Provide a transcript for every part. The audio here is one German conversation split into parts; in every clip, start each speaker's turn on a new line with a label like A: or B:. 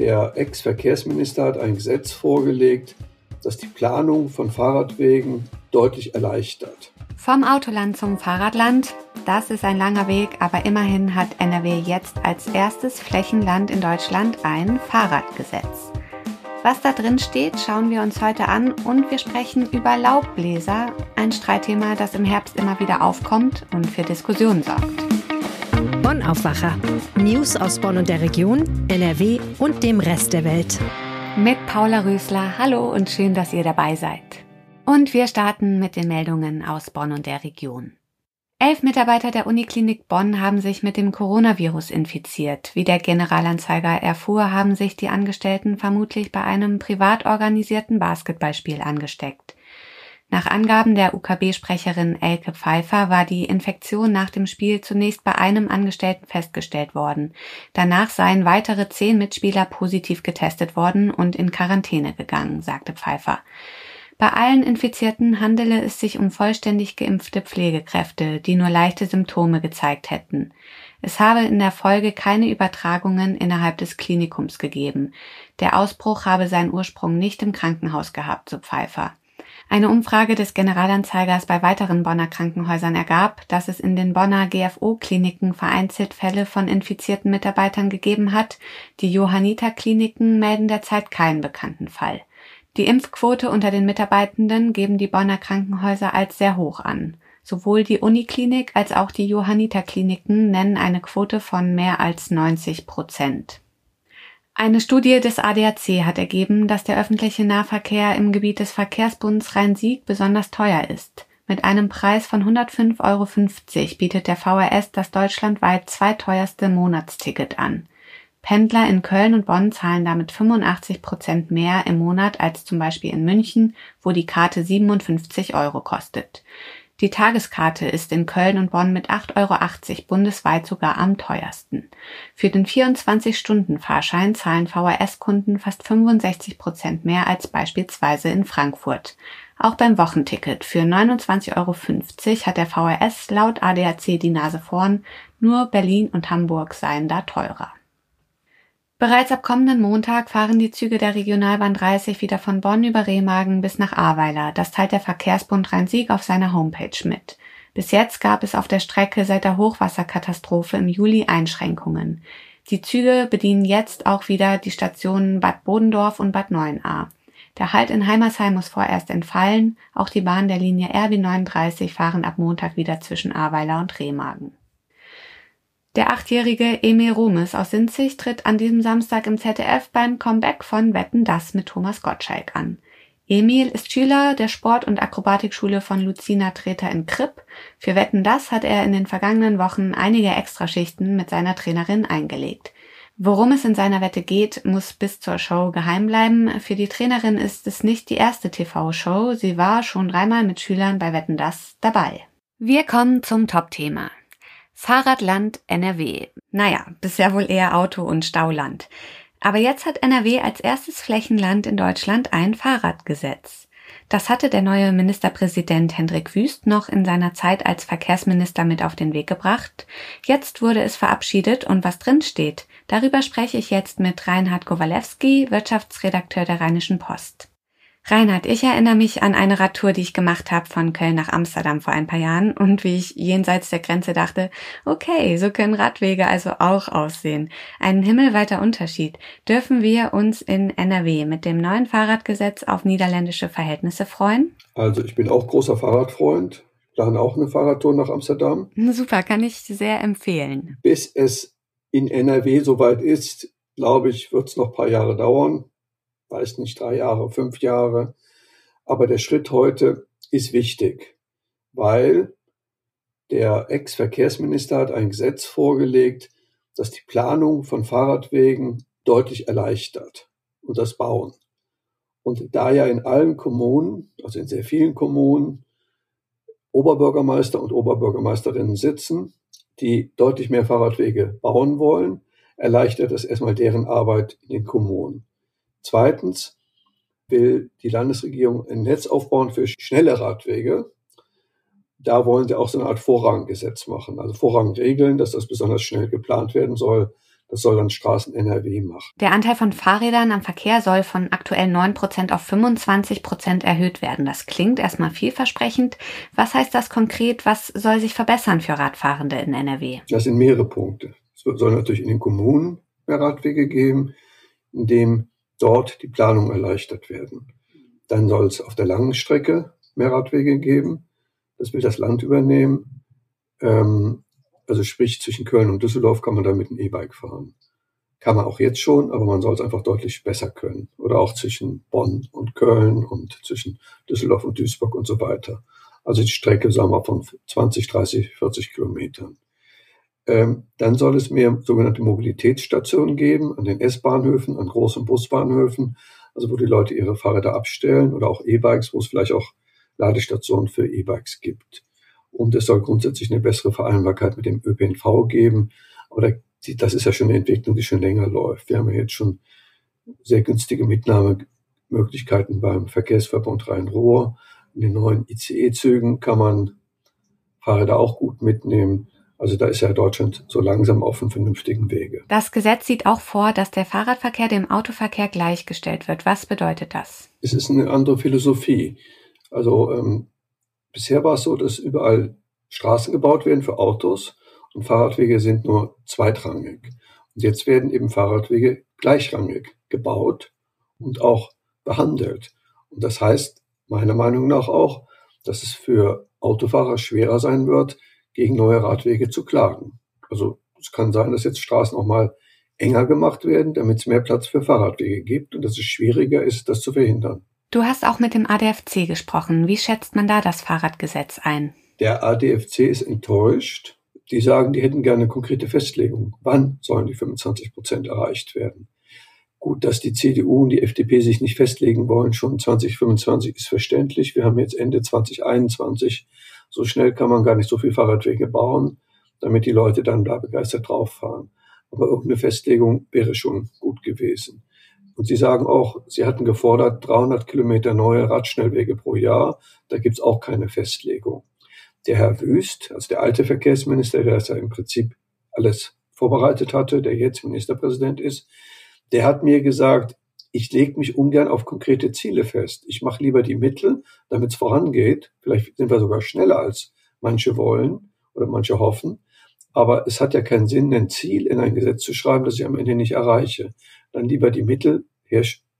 A: Der Ex-Verkehrsminister hat ein Gesetz vorgelegt, das die Planung von Fahrradwegen deutlich erleichtert.
B: Vom Autoland zum Fahrradland, das ist ein langer Weg, aber immerhin hat NRW jetzt als erstes Flächenland in Deutschland ein Fahrradgesetz. Was da drin steht, schauen wir uns heute an und wir sprechen über Laubbläser, ein Streitthema, das im Herbst immer wieder aufkommt und für Diskussionen sorgt.
C: Bonn Aufwacher. News aus Bonn und der Region, NRW und dem Rest der Welt.
B: Mit Paula Rösler. Hallo und schön, dass ihr dabei seid. Und wir starten mit den Meldungen aus Bonn und der Region. Elf Mitarbeiter der Uniklinik Bonn haben sich mit dem Coronavirus infiziert. Wie der Generalanzeiger erfuhr, haben sich die Angestellten vermutlich bei einem privat organisierten Basketballspiel angesteckt. Nach Angaben der UKB-Sprecherin Elke Pfeiffer war die Infektion nach dem Spiel zunächst bei einem Angestellten festgestellt worden. Danach seien weitere zehn Mitspieler positiv getestet worden und in Quarantäne gegangen, sagte Pfeiffer. Bei allen Infizierten handele es sich um vollständig geimpfte Pflegekräfte, die nur leichte Symptome gezeigt hätten. Es habe in der Folge keine Übertragungen innerhalb des Klinikums gegeben. Der Ausbruch habe seinen Ursprung nicht im Krankenhaus gehabt, so Pfeiffer. Eine Umfrage des Generalanzeigers bei weiteren Bonner Krankenhäusern ergab, dass es in den Bonner GFO-Kliniken vereinzelt Fälle von infizierten Mitarbeitern gegeben hat. Die Johanniter-Kliniken melden derzeit keinen bekannten Fall. Die Impfquote unter den Mitarbeitenden geben die Bonner Krankenhäuser als sehr hoch an. Sowohl die Uniklinik als auch die Johanniter-Kliniken nennen eine Quote von mehr als 90 Prozent. Eine Studie des ADAC hat ergeben, dass der öffentliche Nahverkehr im Gebiet des Verkehrsbunds Rhein-Sieg besonders teuer ist. Mit einem Preis von 105,50 Euro bietet der VRS das deutschlandweit zweiteuerste Monatsticket an. Pendler in Köln und Bonn zahlen damit 85 Prozent mehr im Monat als zum Beispiel in München, wo die Karte 57 Euro kostet. Die Tageskarte ist in Köln und Bonn mit 8,80 Euro bundesweit sogar am teuersten. Für den 24-Stunden-Fahrschein zahlen VHS-Kunden fast 65 Prozent mehr als beispielsweise in Frankfurt. Auch beim Wochenticket für 29,50 Euro hat der VHS laut ADAC die Nase vorn, nur Berlin und Hamburg seien da teurer. Bereits ab kommenden Montag fahren die Züge der Regionalbahn 30 wieder von Bonn über Remagen bis nach Ahrweiler. Das teilt der Verkehrsbund Rhein-Sieg auf seiner Homepage mit. Bis jetzt gab es auf der Strecke seit der Hochwasserkatastrophe im Juli Einschränkungen. Die Züge bedienen jetzt auch wieder die Stationen Bad Bodendorf und Bad Neuenahr. Der Halt in Heimersheim muss vorerst entfallen. Auch die Bahn der Linie RB 39 fahren ab Montag wieder zwischen Ahrweiler und Remagen. Der achtjährige Emil Rumes aus Sinzig tritt an diesem Samstag im ZDF beim Comeback von Wetten das mit Thomas Gottschalk an. Emil ist Schüler der Sport- und Akrobatikschule von Lucina Treter in Kripp. Für Wetten das hat er in den vergangenen Wochen einige Extraschichten mit seiner Trainerin eingelegt. Worum es in seiner Wette geht, muss bis zur Show geheim bleiben. Für die Trainerin ist es nicht die erste TV-Show. Sie war schon dreimal mit Schülern bei Wetten das dabei. Wir kommen zum Top-Thema. Fahrradland NRW. Naja, bisher wohl eher Auto- und Stauland. Aber jetzt hat NRW als erstes Flächenland in Deutschland ein Fahrradgesetz. Das hatte der neue Ministerpräsident Hendrik Wüst noch in seiner Zeit als Verkehrsminister mit auf den Weg gebracht. Jetzt wurde es verabschiedet und was drin steht, darüber spreche ich jetzt mit Reinhard Kowalewski, Wirtschaftsredakteur der Rheinischen Post. Reinhard, ich erinnere mich an eine Radtour, die ich gemacht habe von Köln nach Amsterdam vor ein paar Jahren und wie ich jenseits der Grenze dachte, okay, so können Radwege also auch aussehen. Ein himmelweiter Unterschied. Dürfen wir uns in NRW mit dem neuen Fahrradgesetz auf niederländische Verhältnisse freuen?
A: Also ich bin auch großer Fahrradfreund. Plan auch eine Fahrradtour nach Amsterdam.
B: Super, kann ich sehr empfehlen.
A: Bis es in NRW soweit ist, glaube ich, wird es noch ein paar Jahre dauern weiß nicht, drei Jahre, fünf Jahre. Aber der Schritt heute ist wichtig, weil der Ex-Verkehrsminister hat ein Gesetz vorgelegt, das die Planung von Fahrradwegen deutlich erleichtert und das Bauen. Und da ja in allen Kommunen, also in sehr vielen Kommunen, Oberbürgermeister und Oberbürgermeisterinnen sitzen, die deutlich mehr Fahrradwege bauen wollen, erleichtert es erstmal deren Arbeit in den Kommunen. Zweitens will die Landesregierung ein Netz aufbauen für schnelle Radwege. Da wollen sie auch so eine Art Vorranggesetz machen, also Vorrangregeln, dass das besonders schnell geplant werden soll, das soll dann Straßen NRW machen.
B: Der Anteil von Fahrrädern am Verkehr soll von aktuell 9 Prozent auf 25 Prozent erhöht werden. Das klingt erstmal vielversprechend. Was heißt das konkret? Was soll sich verbessern für Radfahrende in NRW?
A: Das sind mehrere Punkte. Es soll natürlich in den Kommunen mehr Radwege geben, indem dort die Planung erleichtert werden. Dann soll es auf der langen Strecke mehr Radwege geben. Das will das Land übernehmen. Ähm, also sprich, zwischen Köln und Düsseldorf kann man da mit dem E-Bike fahren. Kann man auch jetzt schon, aber man soll es einfach deutlich besser können. Oder auch zwischen Bonn und Köln und zwischen Düsseldorf und Duisburg und so weiter. Also die Strecke, sagen wir, von 20, 30, 40 Kilometern. Ähm, dann soll es mehr sogenannte Mobilitätsstationen geben an den S-Bahnhöfen, an großen Busbahnhöfen, also wo die Leute ihre Fahrräder abstellen oder auch E-Bikes, wo es vielleicht auch Ladestationen für E-Bikes gibt. Und es soll grundsätzlich eine bessere Vereinbarkeit mit dem ÖPNV geben. Aber das ist ja schon eine Entwicklung, die schon länger läuft. Wir haben ja jetzt schon sehr günstige Mitnahmemöglichkeiten beim Verkehrsverbund Rhein-Ruhr. In den neuen ICE-Zügen kann man Fahrräder auch gut mitnehmen. Also da ist ja Deutschland so langsam auf einem vernünftigen Wege.
B: Das Gesetz sieht auch vor, dass der Fahrradverkehr dem Autoverkehr gleichgestellt wird. Was bedeutet das?
A: Es ist eine andere Philosophie. Also ähm, Bisher war es so, dass überall Straßen gebaut werden für Autos und Fahrradwege sind nur zweitrangig. Und jetzt werden eben Fahrradwege gleichrangig gebaut und auch behandelt. Und das heißt meiner Meinung nach auch, dass es für Autofahrer schwerer sein wird, gegen neue Radwege zu klagen. Also es kann sein, dass jetzt Straßen auch mal enger gemacht werden, damit es mehr Platz für Fahrradwege gibt und dass es schwieriger ist, das zu verhindern.
B: Du hast auch mit dem ADFC gesprochen. Wie schätzt man da das Fahrradgesetz ein?
A: Der ADFC ist enttäuscht. Die sagen, die hätten gerne eine konkrete Festlegung. Wann sollen die 25 Prozent erreicht werden? Gut, dass die CDU und die FDP sich nicht festlegen wollen, schon 2025 ist verständlich. Wir haben jetzt Ende 2021. So schnell kann man gar nicht so viel Fahrradwege bauen, damit die Leute dann da begeistert drauf fahren. Aber irgendeine Festlegung wäre schon gut gewesen. Und Sie sagen auch, Sie hatten gefordert 300 Kilometer neue Radschnellwege pro Jahr. Da gibt's auch keine Festlegung. Der Herr Wüst, also der alte Verkehrsminister, der das ja im Prinzip alles vorbereitet hatte, der jetzt Ministerpräsident ist, der hat mir gesagt, ich lege mich ungern auf konkrete Ziele fest. Ich mache lieber die Mittel, damit es vorangeht. Vielleicht sind wir sogar schneller, als manche wollen oder manche hoffen. Aber es hat ja keinen Sinn, ein Ziel in ein Gesetz zu schreiben, das ich am Ende nicht erreiche. Dann lieber die Mittel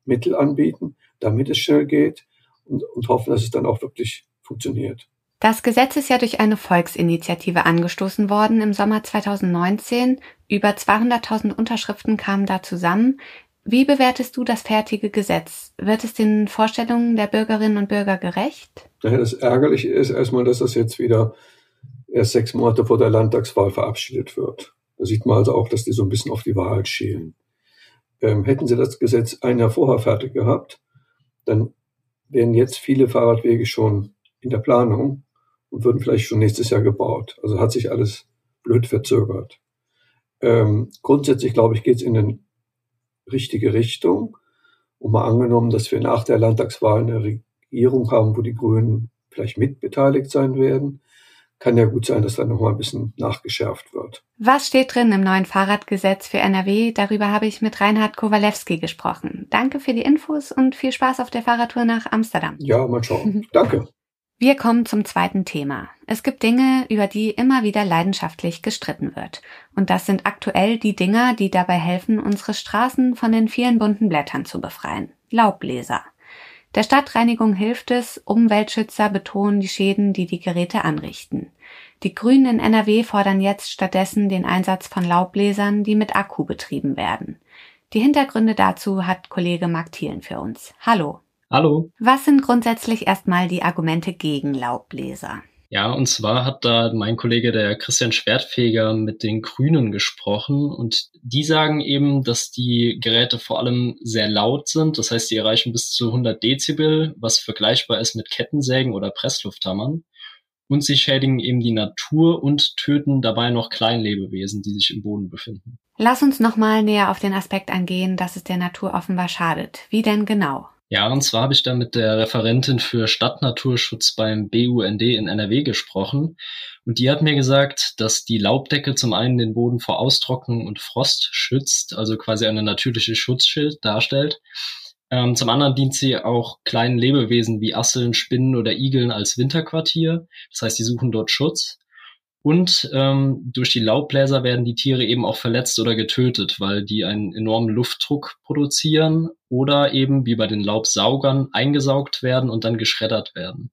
A: Mittel anbieten, damit es schnell geht und, und hoffen, dass es dann auch wirklich funktioniert.
B: Das Gesetz ist ja durch eine Volksinitiative angestoßen worden im Sommer 2019. Über 200.000 Unterschriften kamen da zusammen. Wie bewertest du das fertige Gesetz? Wird es den Vorstellungen der Bürgerinnen und Bürger gerecht?
A: Das Ärgerliche ist erstmal, dass das jetzt wieder erst sechs Monate vor der Landtagswahl verabschiedet wird. Da sieht man also auch, dass die so ein bisschen auf die Wahrheit schielen. Ähm, hätten sie das Gesetz ein Jahr vorher fertig gehabt, dann wären jetzt viele Fahrradwege schon in der Planung und würden vielleicht schon nächstes Jahr gebaut. Also hat sich alles blöd verzögert. Ähm, grundsätzlich, glaube ich, geht es in eine richtige Richtung. Und mal angenommen, dass wir nach der Landtagswahl eine Regierung haben, wo die Grünen vielleicht mitbeteiligt sein werden, kann ja gut sein, dass da nochmal ein bisschen nachgeschärft wird.
B: Was steht drin im neuen Fahrradgesetz für NRW? Darüber habe ich mit Reinhard Kowalewski gesprochen. Danke für die Infos und viel Spaß auf der Fahrradtour nach Amsterdam.
A: Ja, mal schauen. Danke.
B: Wir kommen zum zweiten Thema. Es gibt Dinge, über die immer wieder leidenschaftlich gestritten wird. Und das sind aktuell die Dinger, die dabei helfen, unsere Straßen von den vielen bunten Blättern zu befreien. Laubbläser. Der Stadtreinigung hilft es, Umweltschützer betonen die Schäden, die die Geräte anrichten. Die Grünen in NRW fordern jetzt stattdessen den Einsatz von Laubbläsern, die mit Akku betrieben werden. Die Hintergründe dazu hat Kollege Mark Thielen für uns. Hallo.
D: Hallo.
B: Was sind grundsätzlich erstmal die Argumente gegen Laubbläser?
D: Ja, und zwar hat da mein Kollege, der Christian Schwertfeger, mit den Grünen gesprochen und die sagen eben, dass die Geräte vor allem sehr laut sind. Das heißt, die erreichen bis zu 100 Dezibel, was vergleichbar ist mit Kettensägen oder Presslufthammern. Und sie schädigen eben die Natur und töten dabei noch Kleinlebewesen, die sich im Boden befinden.
B: Lass uns nochmal näher auf den Aspekt eingehen, dass es der Natur offenbar schadet. Wie denn genau?
D: Ja, und zwar habe ich da mit der Referentin für Stadtnaturschutz beim BUND in NRW gesprochen. Und die hat mir gesagt, dass die Laubdecke zum einen den Boden vor Austrocknung und Frost schützt, also quasi eine natürliche Schutzschild darstellt. Ähm, zum anderen dient sie auch kleinen Lebewesen wie Asseln, Spinnen oder Igeln als Winterquartier. Das heißt, die suchen dort Schutz. Und ähm, durch die Laubbläser werden die Tiere eben auch verletzt oder getötet, weil die einen enormen Luftdruck produzieren oder eben wie bei den Laubsaugern eingesaugt werden und dann geschreddert werden.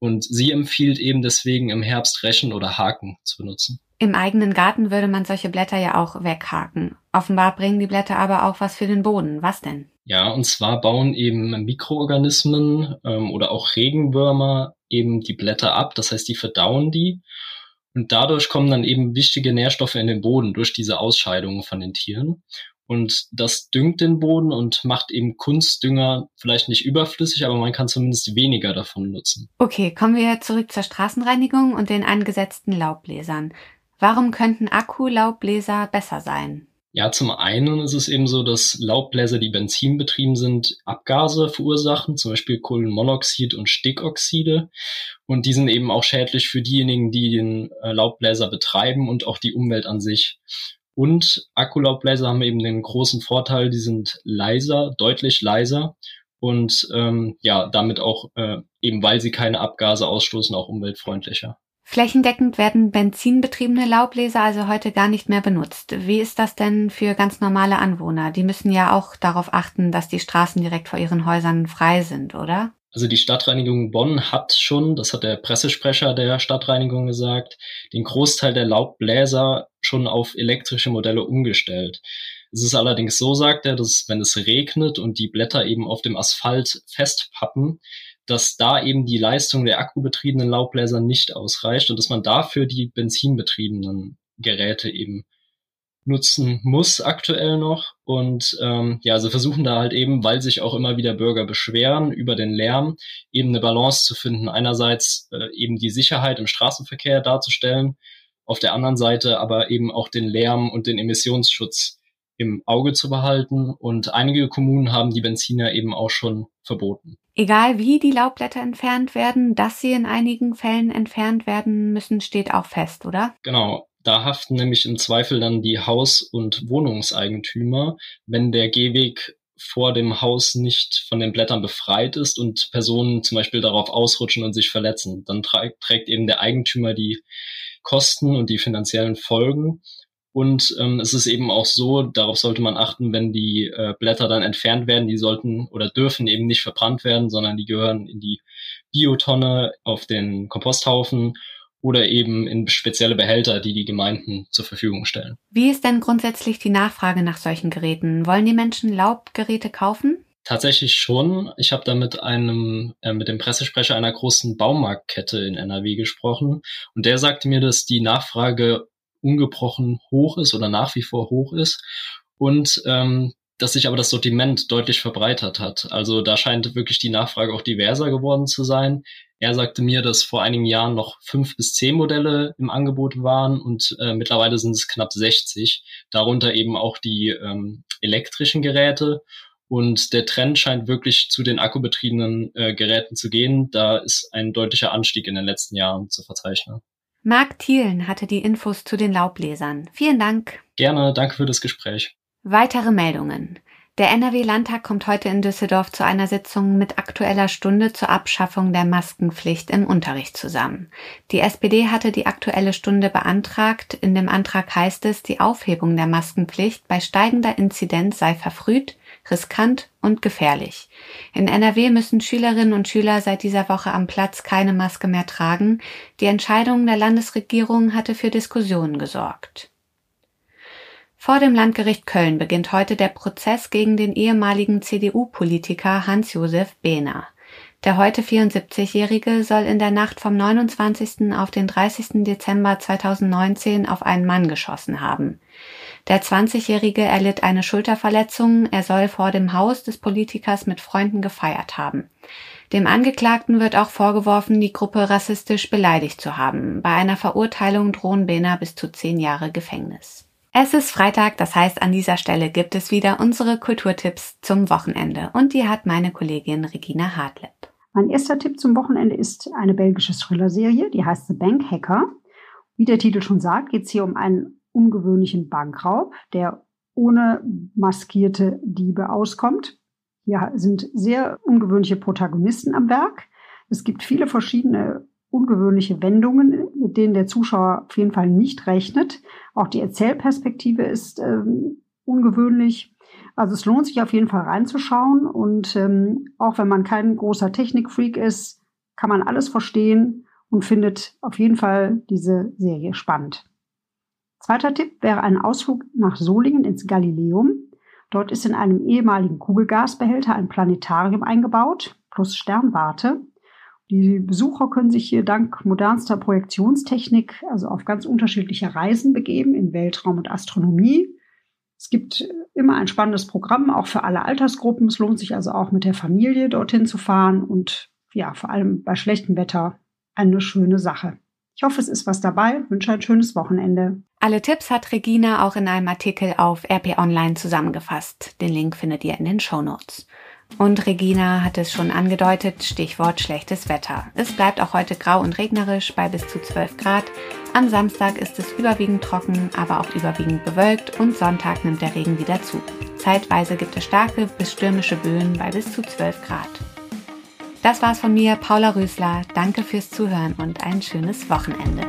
D: Und sie empfiehlt eben deswegen im Herbst Rechen oder Haken zu benutzen.
B: Im eigenen Garten würde man solche Blätter ja auch weghaken. Offenbar bringen die Blätter aber auch was für den Boden. Was denn?
D: Ja, und zwar bauen eben Mikroorganismen ähm, oder auch Regenwürmer eben die Blätter ab. Das heißt, die verdauen die und dadurch kommen dann eben wichtige Nährstoffe in den Boden durch diese Ausscheidungen von den Tieren. Und das düngt den Boden und macht eben Kunstdünger vielleicht nicht überflüssig, aber man kann zumindest weniger davon nutzen.
B: Okay, kommen wir zurück zur Straßenreinigung und den angesetzten Laubbläsern. Warum könnten Akkulaubbläser besser sein?
D: Ja, zum einen ist es eben so, dass Laubbläser, die benzinbetrieben sind, Abgase verursachen, zum Beispiel Kohlenmonoxid und Stickoxide. Und die sind eben auch schädlich für diejenigen, die den äh, Laubbläser betreiben und auch die Umwelt an sich. Und Akkulaubbläser haben eben den großen Vorteil, die sind leiser, deutlich leiser und ähm, ja, damit auch äh, eben, weil sie keine Abgase ausstoßen, auch umweltfreundlicher.
B: Flächendeckend werden benzinbetriebene Laubbläser also heute gar nicht mehr benutzt. Wie ist das denn für ganz normale Anwohner? Die müssen ja auch darauf achten, dass die Straßen direkt vor ihren Häusern frei sind, oder?
D: Also die Stadtreinigung Bonn hat schon, das hat der Pressesprecher der Stadtreinigung gesagt, den Großteil der Laubbläser schon auf elektrische Modelle umgestellt. Es ist allerdings so, sagt er, dass wenn es regnet und die Blätter eben auf dem Asphalt festpappen, dass da eben die Leistung der akkubetriebenen Laubbläser nicht ausreicht und dass man dafür die benzinbetriebenen Geräte eben nutzen muss aktuell noch. Und ähm, ja, sie versuchen da halt eben, weil sich auch immer wieder Bürger beschweren über den Lärm, eben eine Balance zu finden. Einerseits äh, eben die Sicherheit im Straßenverkehr darzustellen, auf der anderen Seite aber eben auch den Lärm und den Emissionsschutz im Auge zu behalten. Und einige Kommunen haben die Benziner eben auch schon verboten.
B: Egal wie die Laubblätter entfernt werden, dass sie in einigen Fällen entfernt werden müssen, steht auch fest, oder?
D: Genau. Da haften nämlich im Zweifel dann die Haus- und Wohnungseigentümer, wenn der Gehweg vor dem Haus nicht von den Blättern befreit ist und Personen zum Beispiel darauf ausrutschen und sich verletzen. Dann trägt eben der Eigentümer die Kosten und die finanziellen Folgen. Und ähm, es ist eben auch so, darauf sollte man achten, wenn die äh, Blätter dann entfernt werden, die sollten oder dürfen eben nicht verbrannt werden, sondern die gehören in die Biotonne auf den Komposthaufen oder eben in spezielle Behälter, die die Gemeinden zur Verfügung stellen.
B: Wie ist denn grundsätzlich die Nachfrage nach solchen Geräten? Wollen die Menschen Laubgeräte kaufen?
D: Tatsächlich schon. Ich habe da mit einem, äh, mit dem Pressesprecher einer großen Baumarktkette in NRW gesprochen und der sagte mir, dass die Nachfrage ungebrochen hoch ist oder nach wie vor hoch ist und ähm, dass sich aber das Sortiment deutlich verbreitert hat. Also da scheint wirklich die Nachfrage auch diverser geworden zu sein. Er sagte mir, dass vor einigen Jahren noch fünf bis zehn Modelle im Angebot waren und äh, mittlerweile sind es knapp 60, darunter eben auch die ähm, elektrischen Geräte. Und der Trend scheint wirklich zu den akkubetriebenen äh, Geräten zu gehen. Da ist ein deutlicher Anstieg in den letzten Jahren zu verzeichnen.
B: Marc Thielen hatte die Infos zu den Laubbläsern. Vielen Dank.
D: Gerne, danke für das Gespräch.
B: Weitere Meldungen. Der NRW-Landtag kommt heute in Düsseldorf zu einer Sitzung mit aktueller Stunde zur Abschaffung der Maskenpflicht im Unterricht zusammen. Die SPD hatte die aktuelle Stunde beantragt. In dem Antrag heißt es, die Aufhebung der Maskenpflicht bei steigender Inzidenz sei verfrüht, riskant und gefährlich. In NRW müssen Schülerinnen und Schüler seit dieser Woche am Platz keine Maske mehr tragen. Die Entscheidung der Landesregierung hatte für Diskussionen gesorgt. Vor dem Landgericht Köln beginnt heute der Prozess gegen den ehemaligen CDU-Politiker Hans-Josef Behner. Der heute 74-Jährige soll in der Nacht vom 29. auf den 30. Dezember 2019 auf einen Mann geschossen haben. Der 20-Jährige erlitt eine Schulterverletzung, er soll vor dem Haus des Politikers mit Freunden gefeiert haben. Dem Angeklagten wird auch vorgeworfen, die Gruppe rassistisch beleidigt zu haben. Bei einer Verurteilung drohen Bena bis zu zehn Jahre Gefängnis. Es ist Freitag, das heißt, an dieser Stelle gibt es wieder unsere Kulturtipps zum Wochenende und die hat meine Kollegin Regina Hartleb.
E: Mein erster Tipp zum Wochenende ist eine belgische Thriller-Serie, die heißt The Bank Hacker. Wie der Titel schon sagt, geht es hier um einen ungewöhnlichen Bankraub, der ohne maskierte Diebe auskommt. Hier sind sehr ungewöhnliche Protagonisten am Werk. Es gibt viele verschiedene ungewöhnliche Wendungen, mit denen der Zuschauer auf jeden Fall nicht rechnet. Auch die Erzählperspektive ist ähm, ungewöhnlich. Also es lohnt sich auf jeden Fall reinzuschauen und ähm, auch wenn man kein großer Technikfreak ist, kann man alles verstehen und findet auf jeden Fall diese Serie spannend. Zweiter Tipp wäre ein Ausflug nach Solingen ins Galileum. Dort ist in einem ehemaligen Kugelgasbehälter ein Planetarium eingebaut plus Sternwarte. Die Besucher können sich hier dank modernster Projektionstechnik also auf ganz unterschiedliche Reisen begeben in Weltraum und Astronomie. Es gibt immer ein spannendes Programm, auch für alle Altersgruppen. Es lohnt sich also auch mit der Familie dorthin zu fahren und ja, vor allem bei schlechtem Wetter eine schöne Sache. Ich hoffe, es ist was dabei. Ich wünsche ein schönes Wochenende.
B: Alle Tipps hat Regina auch in einem Artikel auf RP Online zusammengefasst. Den Link findet ihr in den Show Notes. Und Regina hat es schon angedeutet, Stichwort schlechtes Wetter. Es bleibt auch heute grau und regnerisch bei bis zu 12 Grad. Am Samstag ist es überwiegend trocken, aber auch überwiegend bewölkt und Sonntag nimmt der Regen wieder zu. Zeitweise gibt es starke bis stürmische Böen bei bis zu 12 Grad. Das war's von mir, Paula Rösler. Danke fürs Zuhören und ein schönes Wochenende.